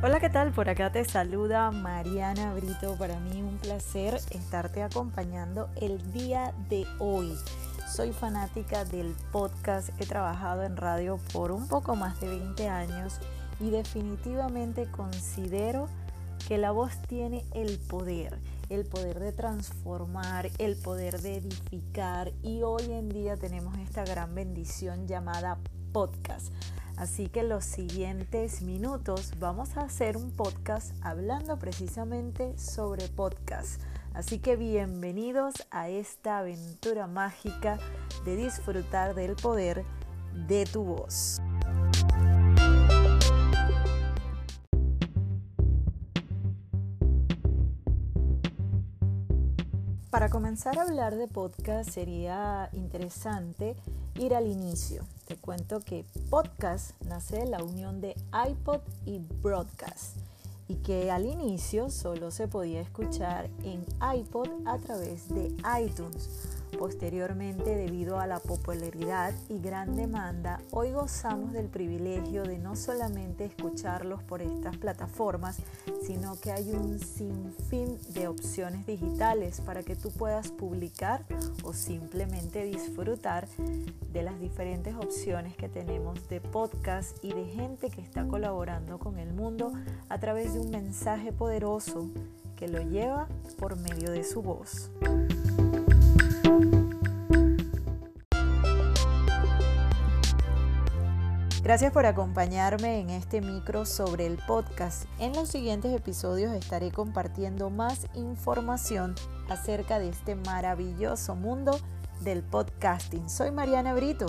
Hola, ¿qué tal? Por acá te saluda Mariana Brito. Para mí un placer estarte acompañando el día de hoy. Soy fanática del podcast, he trabajado en radio por un poco más de 20 años y definitivamente considero que la voz tiene el poder, el poder de transformar, el poder de edificar y hoy en día tenemos esta gran bendición llamada podcast. Así que los siguientes minutos vamos a hacer un podcast hablando precisamente sobre podcast. Así que bienvenidos a esta aventura mágica de disfrutar del poder de tu voz. Para comenzar a hablar de podcast sería interesante ir al inicio. Te cuento que podcast nace de la unión de iPod y broadcast y que al inicio solo se podía escuchar en iPod a través de iTunes Posteriormente, debido a la popularidad y gran demanda, hoy gozamos del privilegio de no solamente escucharlos por estas plataformas, sino que hay un sinfín de opciones digitales para que tú puedas publicar o simplemente disfrutar de las diferentes opciones que tenemos de podcast y de gente que está colaborando con el mundo a través de un mensaje poderoso que lo lleva por medio de su voz. Gracias por acompañarme en este micro sobre el podcast. En los siguientes episodios estaré compartiendo más información acerca de este maravilloso mundo del podcasting. Soy Mariana Brito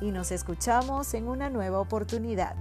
y nos escuchamos en una nueva oportunidad.